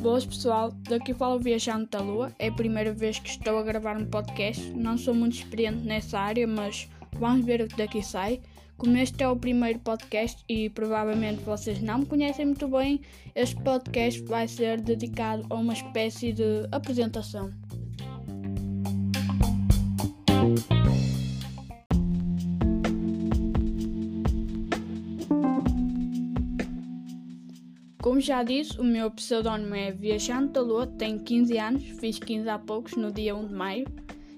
Boas pessoal, daqui fala o Viajante da Lua. É a primeira vez que estou a gravar um podcast. Não sou muito experiente nessa área, mas vamos ver o que daqui sai. Como este é o primeiro podcast e provavelmente vocês não me conhecem muito bem, este podcast vai ser dedicado a uma espécie de apresentação. Como já disse, o meu pseudónimo é Viajante da Lua, tenho 15 anos, fiz 15 há poucos, no dia 1 de maio.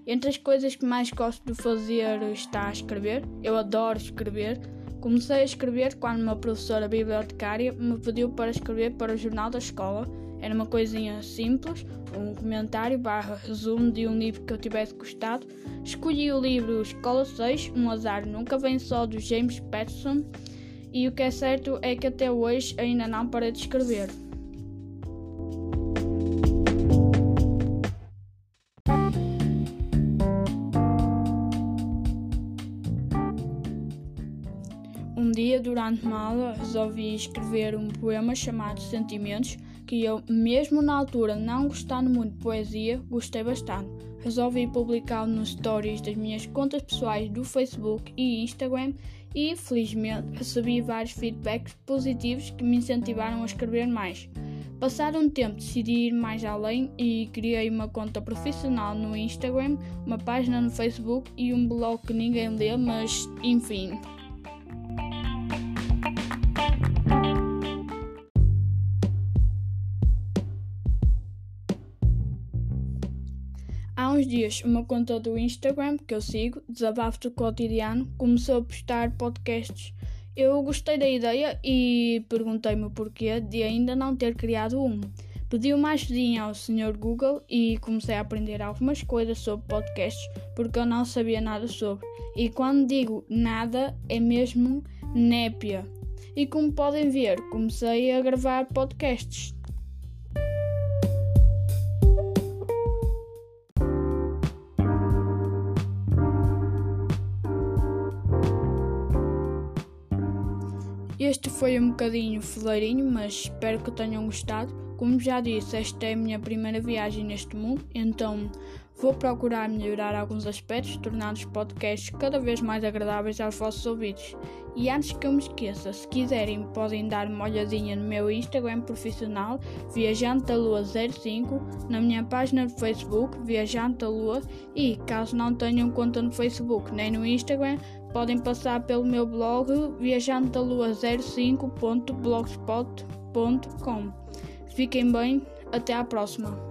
Entre as coisas que mais gosto de fazer está a escrever. Eu adoro escrever. Comecei a escrever quando uma professora bibliotecária me pediu para escrever para o jornal da escola. Era uma coisinha simples, um comentário barra resumo de um livro que eu tivesse gostado. Escolhi o livro Escola 6, Um Azar Nunca Vem Só, do James Patterson. E o que é certo é que até hoje ainda não parei de escrever. Um dia, durante uma aula, resolvi escrever um poema chamado Sentimentos, que eu, mesmo na altura não gostando muito de poesia, gostei bastante. Resolvi publicá-lo nos stories das minhas contas pessoais do Facebook e Instagram e, felizmente, recebi vários feedbacks positivos que me incentivaram a escrever mais. Passado um tempo, decidi ir mais além e criei uma conta profissional no Instagram, uma página no Facebook e um blog que ninguém lê, mas enfim. Há uns dias, uma conta do Instagram que eu sigo, Desabafo do Cotidiano, começou a postar podcasts. Eu gostei da ideia e perguntei-me o porquê de ainda não ter criado um. Pedi uma ajudinha ao Sr. Google e comecei a aprender algumas coisas sobre podcasts porque eu não sabia nada sobre. E quando digo nada, é mesmo népia. E como podem ver, comecei a gravar podcasts. Este foi um bocadinho foleirinho, mas espero que tenham gostado. Como já disse, esta é a minha primeira viagem neste mundo, então vou procurar melhorar alguns aspectos, tornando os podcasts cada vez mais agradáveis aos vossos ouvidos. E antes que eu me esqueça, se quiserem, podem dar uma olhadinha no meu Instagram profissional, Viajante da Lua 05, na minha página do Facebook, Viajante da Lua, e caso não tenham conta no Facebook nem no Instagram, podem passar pelo meu blog viajantodalua05.blogspot.com. Fiquem bem, até à próxima.